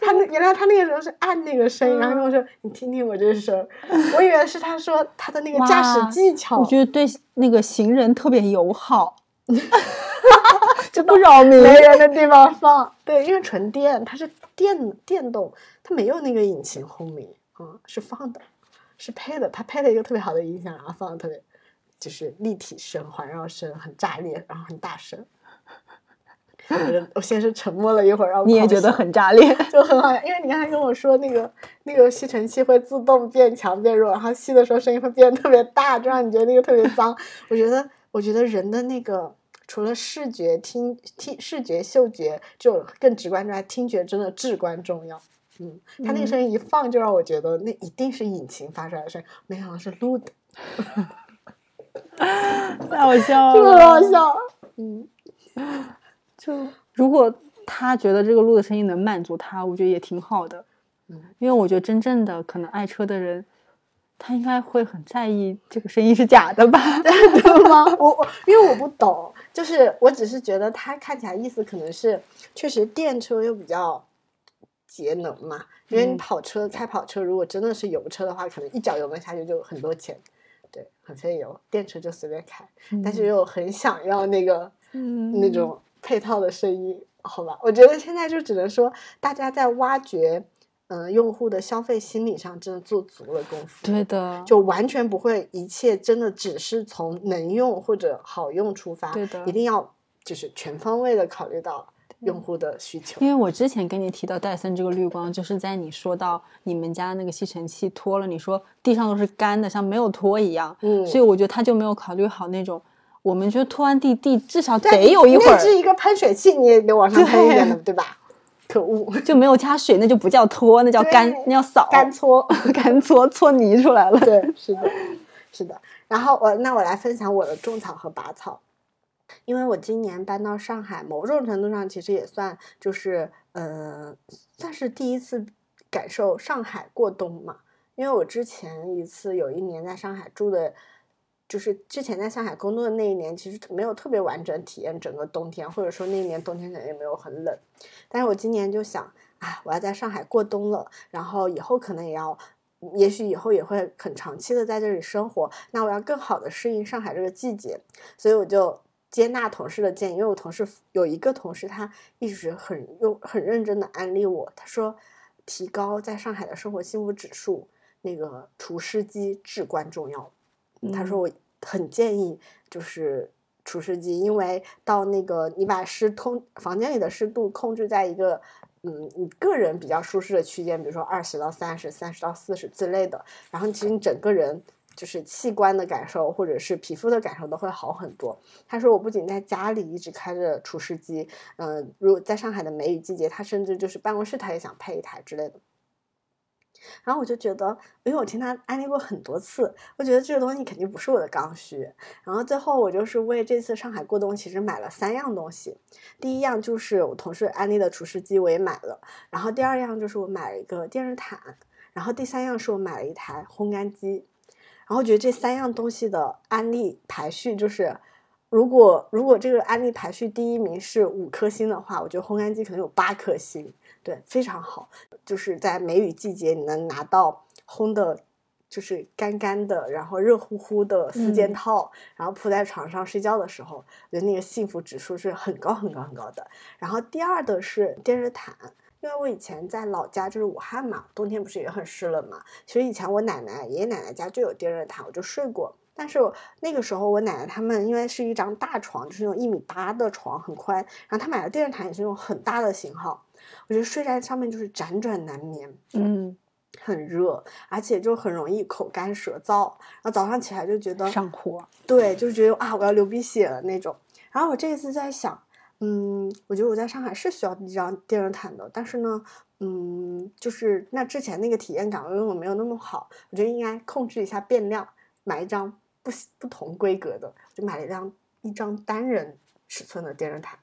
他那原来他那个时候是按那个声音，然后跟我说：“你听听我这声。”我以为是他说他的那个驾驶技巧，我觉得对那个行人特别友好，就不扰民，没人的地方放。对，因为纯电，它是电电动，它没有那个引擎轰鸣啊，是放的，是配的，它配了一个特别好的音响，然后放的特别就是立体声、环绕声，很炸裂，然后很大声。我我先是沉默了一会儿，然后你也觉得很炸裂，就很好，因为你刚才跟我说那个那个吸尘器会自动变强变弱，然后吸的时候声音会变得特别大，就让你觉得那个特别脏。我觉得，我觉得人的那个除了视觉、听听视觉、嗅觉这种更直观之外，听觉真的至关重要。嗯，他那个声音一放，就让我觉得那一定是引擎发出来的声音，没想到是录的，太好笑 了，特别好笑。嗯。就如果他觉得这个录的声音能满足他，我觉得也挺好的。嗯，因为我觉得真正的可能爱车的人，他应该会很在意这个声音是假的吧？真的吗？我我因为我不懂，就是我只是觉得他看起来意思可能是确实电车又比较节能嘛。因为你跑车开跑车，如果真的是油车的话，可能一脚油门下去就很多钱，对，很费油。电车就随便开，但是又很想要那个嗯那种。配套的声音，好吧，我觉得现在就只能说，大家在挖掘，嗯，用户的消费心理上真的做足了功夫。对的，就完全不会一切真的只是从能用或者好用出发。对的，一定要就是全方位的考虑到用户的需求。因为我之前跟你提到戴森这个绿光，就是在你说到你们家那个吸尘器脱了，你说地上都是干的，像没有拖一样。嗯，所以我觉得他就没有考虑好那种。我们就拖完地，地至少得有一会儿。那是一个喷水器，你也得往上喷一点的，对吧？可恶，就没有加水，那就不叫拖，那叫干，那叫扫，干搓，干搓，搓泥出来了。对，是的，是的。然后我那我来分享我的种草和拔草，因为我今年搬到上海，某种程度上其实也算就是呃，算是第一次感受上海过冬嘛。因为我之前一次有一年在上海住的。就是之前在上海工作的那一年，其实没有特别完整体验整个冬天，或者说那一年冬天可能也没有很冷。但是我今年就想，啊，我要在上海过冬了，然后以后可能也要，也许以后也会很长期的在这里生活，那我要更好的适应上海这个季节，所以我就接纳同事的建议，因为我同事有一个同事，他一直很用很认真的安利我，他说提高在上海的生活幸福指数，那个除湿机至关重要。他说我很建议就是除湿机，因为到那个你把湿通房间里的湿度控制在一个嗯你个人比较舒适的区间，比如说二十到三十、三十到四十之类的，然后其实你整个人就是器官的感受或者是皮肤的感受都会好很多。他说我不仅在家里一直开着除湿机，嗯，如果在上海的梅雨季节，他甚至就是办公室他也想配一台之类的。然后我就觉得，因为我听他安利过很多次，我觉得这个东西肯定不是我的刚需。然后最后我就是为这次上海过冬，其实买了三样东西。第一样就是我同事安利的除湿机，我也买了。然后第二样就是我买了一个电热毯。然后第三样是我买了一台烘干机。然后觉得这三样东西的安利排序就是，如果如果这个安利排序第一名是五颗星的话，我觉得烘干机可能有八颗星。对，非常好，就是在梅雨季节，你能拿到烘的，就是干干的，然后热乎乎的四件套，然后铺在床上睡觉的时候，我觉得那个幸福指数是很高很高很高的。然后第二的是电热毯，因为我以前在老家就是武汉嘛，冬天不是也很湿冷嘛，其实以前我奶奶、爷爷奶奶家就有电热毯，我就睡过。但是那个时候我奶奶他们因为是一张大床，就是那种一米八的床，很宽，然后他买的电热毯也是那种很大的型号。我觉得睡在上面就是辗转难眠，嗯，很热，而且就很容易口干舌燥，然后早上起来就觉得上火，对，就是觉得啊我要流鼻血了那种。然后我这一次在想，嗯，我觉得我在上海是需要一张电热毯的，但是呢，嗯，就是那之前那个体验感因为我没有那么好，我觉得应该控制一下变量，买一张不不同规格的，就买了一张一张单人尺寸的电热毯，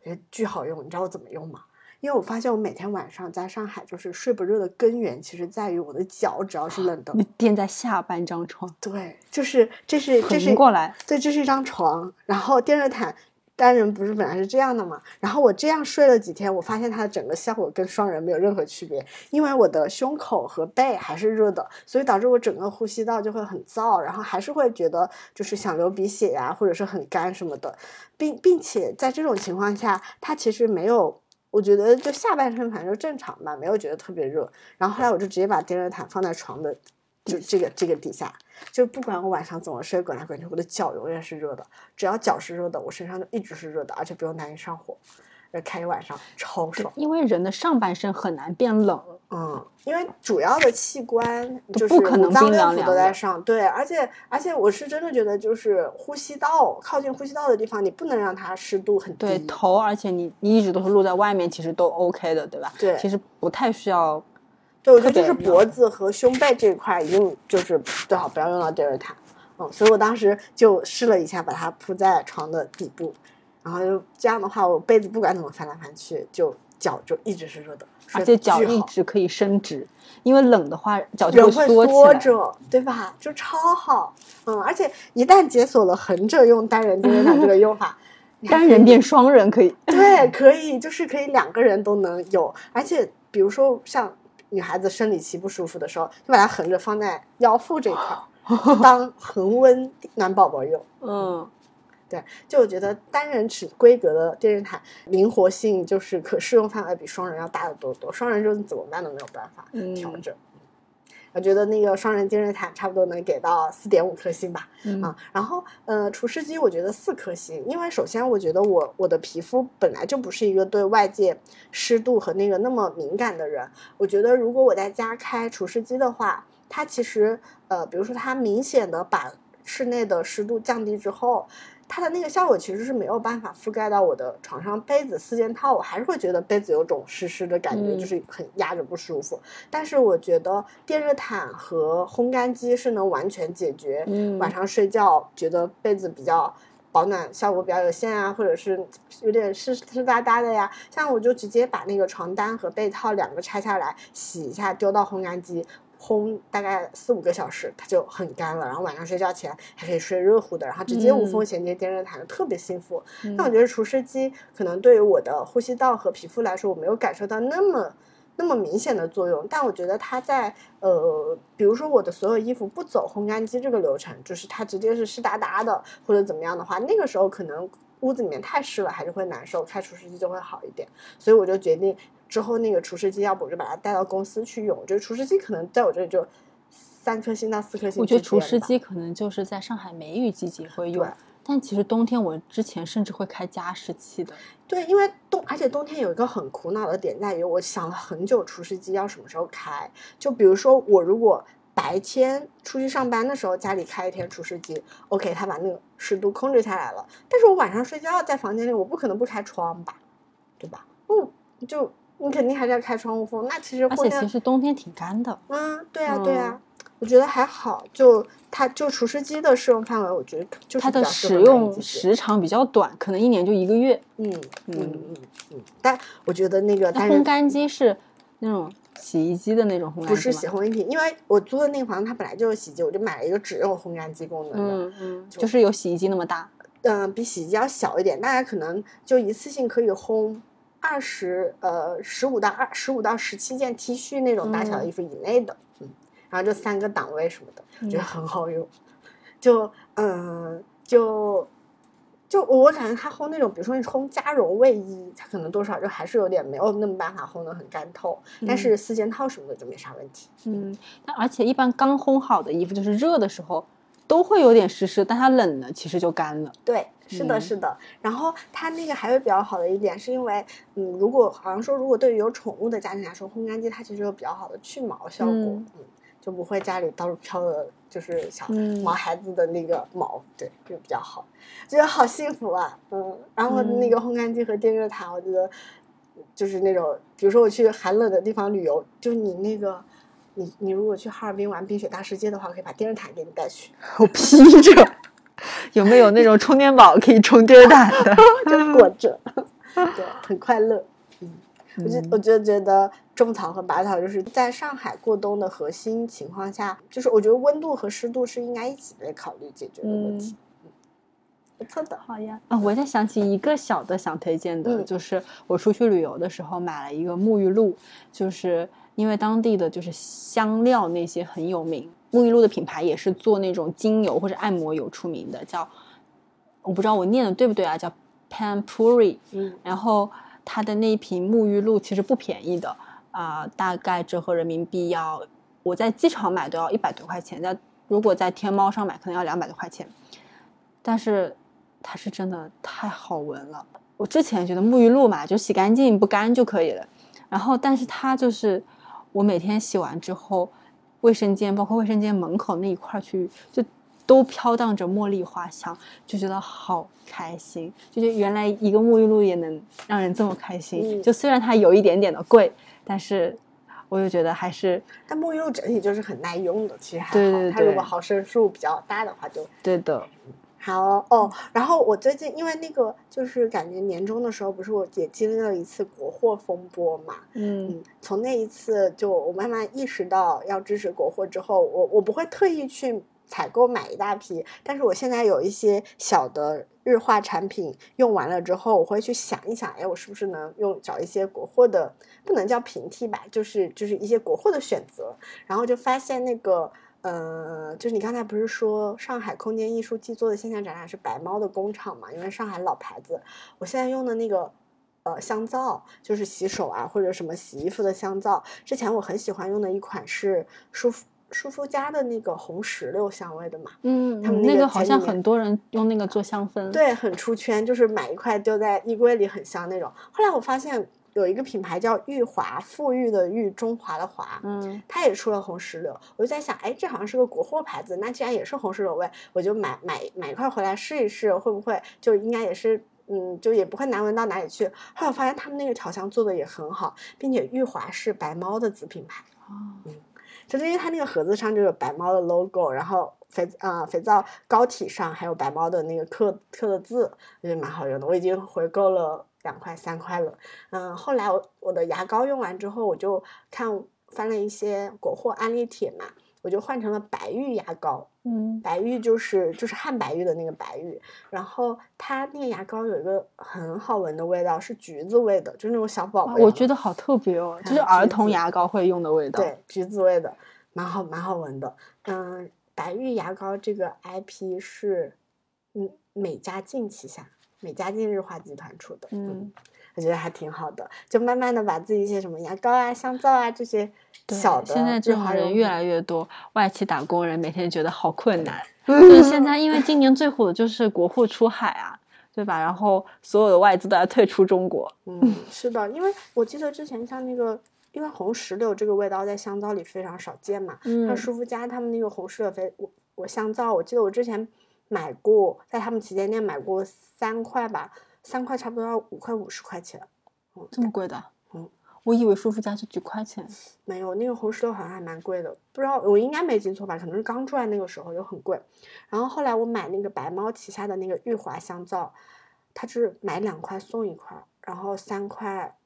我觉得巨好用，你知道我怎么用吗？因为我发现我每天晚上在上海就是睡不热的根源，其实在于我的脚只要是冷的，你垫在下半张床，对，就是这是这是过来，对，这是一张床，然后电热毯单人不是本来是这样的嘛，然后我这样睡了几天，我发现它的整个效果跟双人没有任何区别，因为我的胸口和背还是热的，所以导致我整个呼吸道就会很燥，然后还是会觉得就是想流鼻血呀、或者是很干什么的，并并且在这种情况下，它其实没有。我觉得就下半身反正正常吧，没有觉得特别热。然后后来我就直接把电热毯放在床的就这个这个底下，就不管我晚上怎么睡，滚来滚去，我的脚永远是热的。只要脚是热的，我身上就一直是热的，而且不用担心上火。呃，开一晚上超爽。因为人的上半身很难变冷，嗯，因为主要的器官就是五脏冰六腑都在上，对，而且而且我是真的觉得，就是呼吸道靠近呼吸道的地方，你不能让它湿度很低。对头，而且你你一直都是露在外面，其实都 OK 的，对吧？对其实不太需要。对，我觉得就是脖子和胸背这一块一定就是最好不要用到电热毯。嗯，所以我当时就试了一下，把它铺在床的底部，然后就这样的话，我被子不管怎么翻来翻去，就脚就一直是热的，而且脚一直可以伸直，因为冷的话脚就会缩着，对吧？就超好。嗯，而且一旦解锁了横着用单人电热毯这个用法，单人变双人可以。对，可以，就是可以两个人都能有，而且比如说像女孩子生理期不舒服的时候，就把它横着放在腰腹这一块 当恒温暖宝宝用。嗯，对，就我觉得单人尺规格的电热毯灵活性就是可适用范围比双人要大得多得多，双人就是怎么办都没有办法嗯调整。我觉得那个双人电热毯差不多能给到四点五颗星吧，嗯啊，然后呃，除湿机我觉得四颗星，因为首先我觉得我我的皮肤本来就不是一个对外界湿度和那个那么敏感的人，我觉得如果我在家开除湿机的话，它其实呃，比如说它明显的把室内的湿度降低之后，它的那个效果其实是没有办法覆盖到我的床上被子四件套，我还是会觉得被子有种湿湿的感觉，嗯就是很压着不舒服。但是我觉得电热毯和烘干机是能完全解决嗯晚上睡觉觉得被子比较保暖效果比较有限啊，或者是有点湿湿哒哒的呀。像我就直接把那个床单和被套两个拆下来洗一下，丢到烘干机。烘大概四五个小时，它就很干了。然后晚上睡觉前还可以睡热乎的，然后直接无缝嗯衔接电热毯，就特别幸福。嗯那我觉得除湿机可能对于我的呼吸道和皮肤来说，我没有感受到那么那么明显的作用，但我觉得它在呃，比如说我的所有衣服不走烘干机这个流程，就是它直接是湿哒哒的或者怎么样的话，那个时候可能屋子里面太湿了，还是会难受，开除湿机就会好一点。所以我就决定之后那个除湿机，要不我就把它带到公司去用。我觉得除湿机可能在我这里就三颗星到四颗星我觉得除湿机可能就是在上海梅雨季节会用，但其实冬天我之前甚至会开加湿器的。对，因为冬，而且冬天有一个很苦恼的点在于，我想了很久除湿机要什么时候开。就比如说，我如果白天出去上班的时候，家里开一天除湿机，OK，它把那个湿度控制下来了。但是我晚上睡觉在房间里，我不可能不开窗吧，对吧？嗯，就你肯定还是要开窗户风。那其实而且其实冬天挺干的。嗯，对啊，对啊，我觉得还好。就它就除湿机的适用范围，我觉得就是它的使用时长比较短，可能一年就一个月。嗯嗯嗯嗯嗯，但我觉得那个烘干机是那种洗衣机的那种烘干机不是洗烘一体，因为我租的那个房子它本来就有洗衣机，我就买了一个只有烘干机功能的，嗯嗯，就是有洗衣机那么大。嗯、比洗衣机要小一点，大概可能就一次性可以烘二十呃十五到二十五到十七件 T 恤那种大小的嗯衣服以内的，嗯，然后这三个档位什么的，觉得嗯很好用，就嗯就。就我感觉它烘那种，比如说你烘加绒卫衣，它可能多少就还是有点没有那么办法烘的很干透，但嗯是四件套什么的就没啥问题。嗯，但而且一般刚烘好的衣服，就是热的时候都会有点湿湿，但它冷了其实就干了。对，是的，嗯是的。然后它那个还有比较好的一点，是因为，嗯，如果好像说，如果对于有宠物的家庭来说，烘干机它其实有比较好的去毛效果，嗯嗯，就不会家里到处飘的，就是小嗯毛孩子的那个毛，对，就比较好，觉得好幸福啊，嗯。然后那个烘干机和电热毯，我觉得就是那种，比如说我去寒冷的地方旅游，就你那个。你你如果去哈尔滨玩冰雪大世界的话，可以把电热毯给你带去，我披着，有没有那种充电宝可以充电热毯的？就裹着，对，很快乐。嗯，我就我就觉得种草和拔草就是在上海过冬的核心情况下，就是我觉得温度和湿度是应该一起被考虑解决的问题。嗯，不错的。好呀，啊，我在想起一个小的想推荐的，嗯就是我出去旅游的时候买了一个沐浴露，就是因为当地的就是香料那些很有名，沐浴露的品牌也是做那种精油或者按摩油出名的，叫我不知道我念的对不对啊，叫 Panpuri。嗯然后它的那一瓶沐浴露其实不便宜的啊、大概折合人民币要我在机场买都要一百多块钱，在如果在天猫上买可能要两百多块钱，但是它是真的太好闻了。我之前觉得沐浴露嘛，就洗干净不干就可以了，然后但是它就是我每天洗完之后，卫生间包括卫生间门口那一块儿区域就都飘荡着茉莉花香，就觉得好开心。就是原来一个沐浴露也能让人这么开心，嗯就虽然它有一点点的贵，但是我就觉得还是但沐浴露整体就是很耐用的，其实还好。对对它如果毫升数比较大的话就对的。好哦。然后我最近因为那个就是感觉年终的时候，不是我也经历了一次国货风波嘛，嗯嗯，从那一次就我慢慢意识到要支持国货之后，我我不会特意去采购买一大批，但是我现在有一些小的日化产品用完了之后，我会去想一想，哎，我是不是能用找一些国货的，不能叫平替吧，就是就是一些国货的选择，然后就发现那个。呃，就是你刚才不是说上海空间艺术季做的线下展览是白猫的工厂嘛？因为上海老牌子，我现在用的那个呃香皂，就是洗手啊或者什么洗衣服的香皂。之前我很喜欢用的一款是舒肤舒肤佳的那个红石榴香味的嘛，嗯，他们那个那个好像很多人用那个做香氛。，对，很出圈，就是买一块丢在衣柜里很香那种。后来我发现有一个品牌叫玉华，富裕的裕，中华的华，嗯它也出了红石榴，我就在想，哎，这好像是个国货牌子，那既然也是红石榴味，我就买买买一块回来试一试，会不会就应该也是，嗯，就也不会难闻到哪里去。后来我发现他们那个调香做的也很好，并且玉华是白猫的子品牌，哦嗯就是因为它那个盒子上就有白猫的 logo，然后肥啊、肥皂膏体上还有白猫的那个刻刻的字，我觉得蛮好用的。我已经回购了两块三块了。嗯，后来我我的牙膏用完之后，我就看翻了一些国货安利帖嘛，我就换成了白玉牙膏。嗯白玉就是就是汉白玉的那个白玉，然后它那个牙膏有一个很好闻的味道，是橘子味的，就是那种小宝宝。我觉得好特别哦，就是儿童牙膏会用的味道。对，橘子味的，蛮好蛮好闻的。嗯，白玉牙膏这个 IP 是嗯美加净旗下，美加净日化集团出的。嗯，我觉得还挺好的，就慢慢的把自己一些什么牙膏啊、香皂啊这些小的现在这种人越来越多，外企打工人每天觉得好困难。就是现在，因为今年最火的就是国货出海啊，对吧？然后所有的外资都要退出中国。嗯，是的，因为我记得之前像那个，因为红石榴这个味道在香皂里非常少见嘛，嗯像舒肤佳他们那个红石榴肥我我香皂，我记得我之前买过，在他们旗舰店买过三块吧，三块差不多要五块五十块钱。嗯，这么贵的？嗯，我以为舒肤佳是几块钱。没有，那个红石榴好像还蛮贵的，不知道我应该没记错吧？可能是刚出来那个时候就很贵。然后后来我买那个白猫旗下的那个玉华香皂，它是买两块送一块，然后三块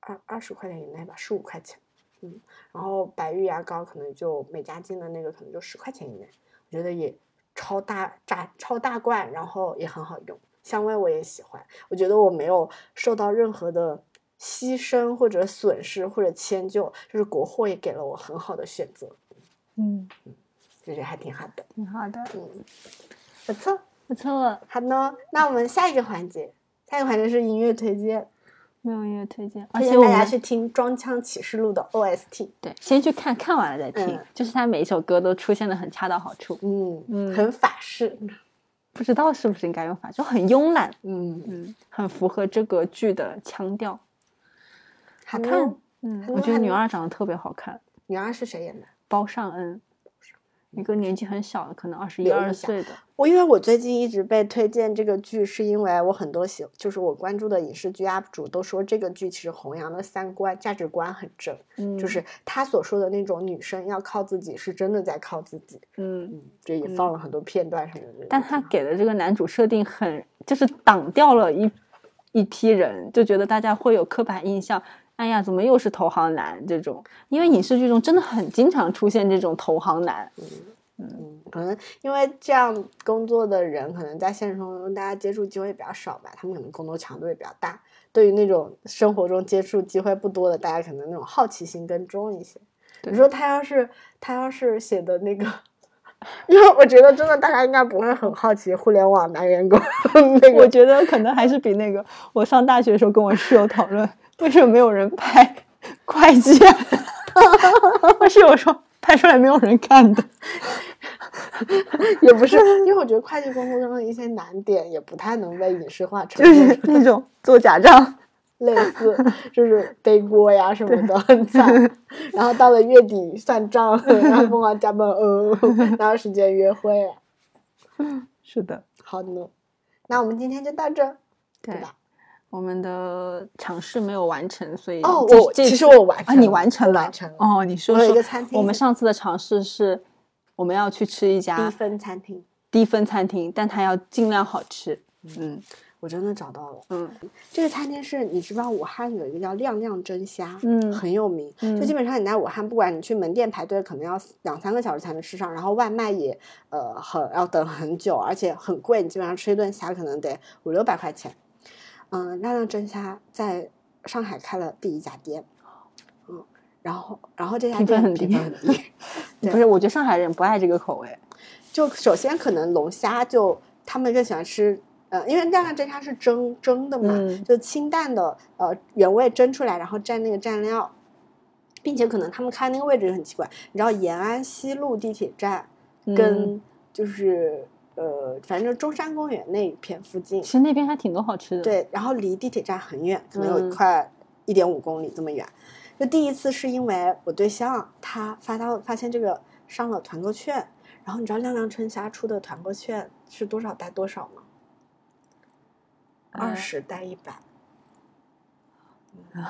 二二十块钱以内吧，十五块钱。嗯，然后白玉牙膏可能就美加净的那个可能就十块钱以内，我觉得也超大炸超大罐，然后也很好用，香味我也喜欢。我觉得我没有受到任何的牺牲或者损失或者迁就，就是国货也给了我很好的选择，嗯，觉得还挺好的。挺好的，嗯，不错。不错。好呢，那我们下一个环节，下一个环节是音乐推荐，没有音乐推荐，而推且我们荐大家去听《装腔启示录》的 OST。对先去看看完了再听，嗯就是它每一首歌都出现的很恰到好处。嗯嗯很法式。不知道是不是应该用法，就很慵懒，嗯，嗯，很符合这个剧的腔调。好看看。嗯，我觉得女二长得特别好看，女二是谁演的？包尚恩，一个年纪很小的，可能二十一二岁的。我因为我最近一直被推荐这个剧，是因为我很多喜，就是我关注的影视剧 UP 主都说这个剧其实弘扬的三观价值观很正，嗯，就是他所说的那种女生要靠自己，是真的在靠自己。嗯，嗯，这也放了很多片段什么的。但他给的这个男主设定很，就是挡掉了一一批人，就觉得大家会有刻板印象，哎呀，怎么又是投行男这种？因为影视剧中真的很经常出现这种投行男。嗯，可能因为这样工作的人，可能在现实生活中大家接触机会比较少吧，他们可能工作强度也比较大。对于那种生活中接触机会不多的，大家可能那种好奇心更重一些。你说他要是他要是写的那个，因为我觉得真的大家应该不会很好奇互联网男员工 那个，我觉得可能还是比那个我上大学的时候跟我室友讨论 为什么没有人拍会计啊，我室友说拍出来没有人看的。也不是，因为我觉得会计工作中的一些难点也不太能被影视化，就是那种做假账，类似就是背锅呀什么的很惨。然后到了月底算账，然后疯狂加班，呃，哪有时间约会啊？是的，好的，那我们今天就到这，对吧？我们的尝试没有完成，所以哦，我其实我完啊，你完成了，完成了哦。你说说，我们上次的尝试是。我们要去吃一家低分餐厅，低分餐厅，但它要尽量好吃。嗯，我真的找到了。嗯，这个餐厅是你知道武汉有一个叫亮亮蒸虾，嗯，很有名。就基本上你在武汉，不管你去门店排队，可能要两三个小时才能吃上，然后外卖也呃很要等很久，而且很贵。你基本上吃一顿虾可能得五六百块钱。嗯，亮亮蒸虾在上海开了第一家店。嗯然后，然后这家店评分很低，不是？我觉得上海人不爱这个口味。就首先可能龙虾，就他们更喜欢吃，呃，因为亮亮蒸虾是蒸蒸的嘛，就清淡的，呃，原味蒸出来，然后蘸那个蘸料，并且可能他们开那个位置也很奇怪，你知道延安西路地铁站跟就是呃，反正中山公园那一片附近，其实那边还挺多好吃的。对，然后离地铁站很远，可能有快一点五公里这么远。就第一次是因为我对象他发到发现这个上了团购券，然后你知道亮亮春虾出的团购券是多少带多少吗？二十带一百，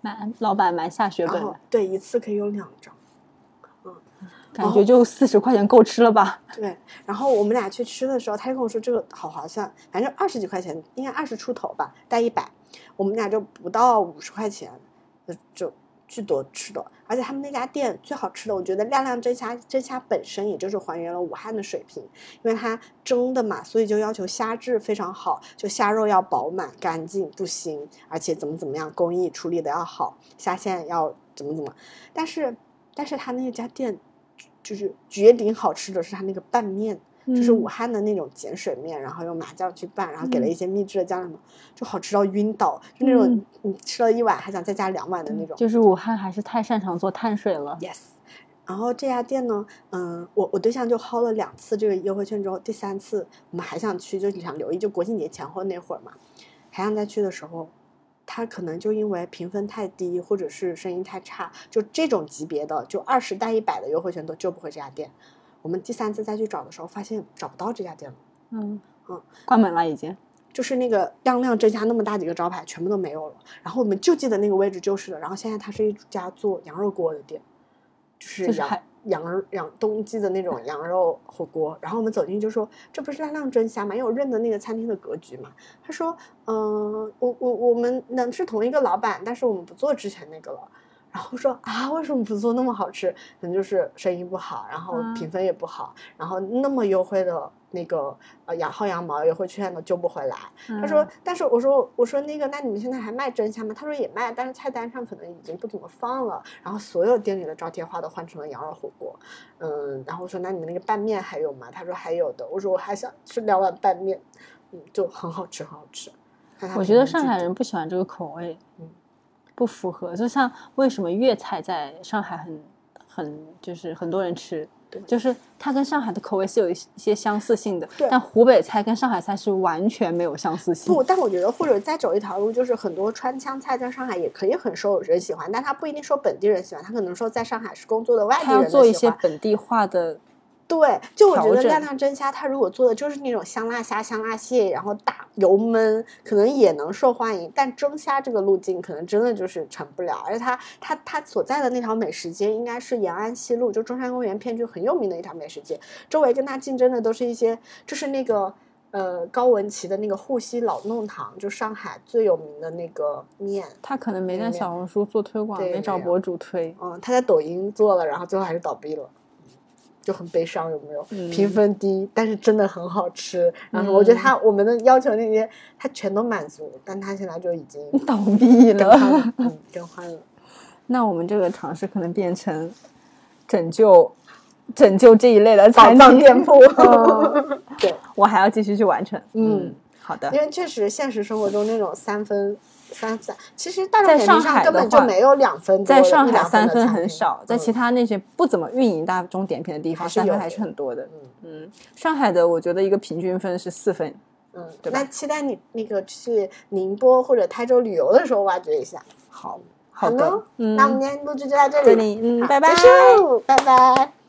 蛮老板蛮下血本的。对，一次可以有两张，嗯，感觉就四十块钱够吃了吧？对。然后我们俩去吃的时候，他就跟我说这个好划算，反正二十几块钱，应该二十出头吧，带一百，我们俩就不到五十块钱，就。巨多吃的，而且他们那家店最好吃的，我觉得亮亮蒸虾蒸虾本身也就是还原了武汉的水平，因为它蒸的嘛，所以就要求虾质非常好，就虾肉要饱满干净不腥，而且怎么怎么样工艺处理的要好，虾线要怎么怎么，但是但是他那家店就是绝顶好吃的是他那个拌面。就是武汉的那种碱水面，然后用麻酱去拌，然后给了一些秘制的酱什么，就好吃到晕倒，就那种你吃了一碗还想再加两碗的那种。就是武汉还是太擅长做碳水了。Yes，然后这家店呢，嗯，我我对象就薅了两次这个优惠券之后，第三次我们还想去，就想留意，就国庆节前后那会儿嘛，还想再去的时候，他可能就因为评分太低，或者是声音太差，就这种级别的，就二十带一百的优惠券都救不回这家店。我们第三次再去找的时候，发现找不到这家店了。嗯嗯，关门了已经。就是那个亮亮这家那么大几个招牌全部都没有了。然后我们就记得那个位置就是了。然后现在它是一家做羊肉锅的店，就是羊羊羊冬季的那种羊肉火锅。然后我们走进就说：“这不是亮亮蒸虾吗？”因为我认得那个餐厅的格局嘛。他说：“嗯，我我我们能是同一个老板，但是我们不做之前那个了。”然后说啊，为什么不做那么好吃？可能就是生意不好，然后评分也不好，然后那么优惠的那个呃羊薅羊毛优惠券都救不回来。他说，但是我说我说那个，那你们现在还卖真虾吗？他说也卖，但是菜单上可能已经不怎么放了。然后所有店里的招贴花都换成了羊肉火锅。嗯，然后我说那你们那个拌面还有吗？他说还有的。我说我还想吃两碗拌面，嗯，就很好吃，很好吃。我觉得上海人不喜欢这个口味，嗯。不符合，就像为什么粤菜在上海很很就是很多人吃，对，就是它跟上海的口味是有一些相似性的，对。但湖北菜跟上海菜是完全没有相似性。不，但我觉得或者再走一条路，就是很多川湘菜在上海也可以很受人喜欢，但它不一定受本地人喜欢，它可能说在上海是工作的外地人要做一些本地化的。对，就我觉得亮亮蒸虾，它如果做的就是那种香辣虾、香辣蟹，然后大油焖，可能也能受欢迎。但蒸虾这个路径，可能真的就是成不了。而且它它它所在的那条美食街，应该是延安西路，就中山公园片区很有名的一条美食街。周围跟它竞争的都是一些，就是那个呃高文琪的那个沪西老弄堂，就上海最有名的那个面。他可能没在小红书做推广，没找博主推。嗯，他在抖音做了，然后最后还是倒闭了。就很悲伤，有没有？嗯评分低，但是真的很好吃。然后我觉得他、我们的要求那些他全都满足，但他现在就已经 倒闭了。更换了，嗯，更换了。那我们这个尝试可能变成拯救拯救这一类的宝餐厅藏店铺，嗯 对，我还要继续去完成。嗯，好的因。为确实现实生活中那种三分三分，其实大众在上点评上海根本就没有两分多，在上海三分很少，在其嗯他那些不怎么运营大众点评的地方，三分还是很多的。嗯嗯，上海的我觉得一个平均分是四分。嗯，对吧那期待你那个去宁波或者台州旅游的时候挖掘一下。好，好好的，嗯，那我们今天录制就到这里，这里嗯好拜拜，拜拜。